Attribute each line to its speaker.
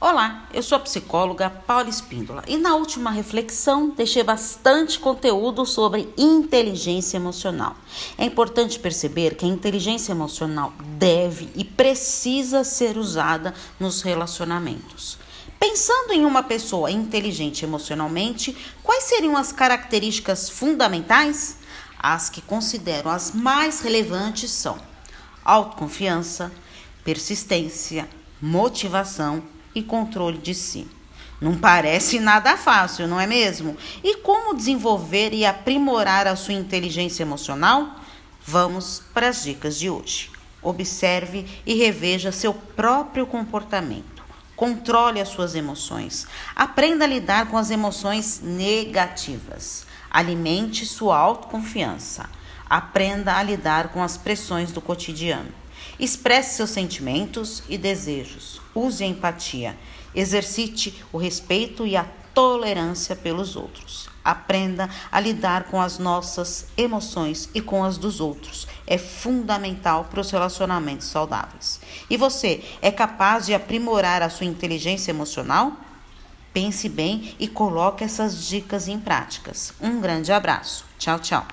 Speaker 1: Olá, eu sou a psicóloga Paula Espíndola e na última reflexão deixei bastante conteúdo sobre inteligência emocional. É importante perceber que a inteligência emocional deve e precisa ser usada nos relacionamentos. Pensando em uma pessoa inteligente emocionalmente, quais seriam as características fundamentais? As que considero as mais relevantes são autoconfiança, persistência, motivação e controle de si. Não parece nada fácil, não é mesmo? E como desenvolver e aprimorar a sua inteligência emocional? Vamos para as dicas de hoje. Observe e reveja seu próprio comportamento. Controle as suas emoções. Aprenda a lidar com as emoções negativas. Alimente sua autoconfiança. Aprenda a lidar com as pressões do cotidiano. Expresse seus sentimentos e desejos. Use a empatia. Exercite o respeito e a tolerância pelos outros. Aprenda a lidar com as nossas emoções e com as dos outros. É fundamental para os relacionamentos saudáveis. E você é capaz de aprimorar a sua inteligência emocional? Pense bem e coloque essas dicas em práticas. Um grande abraço. Tchau, tchau.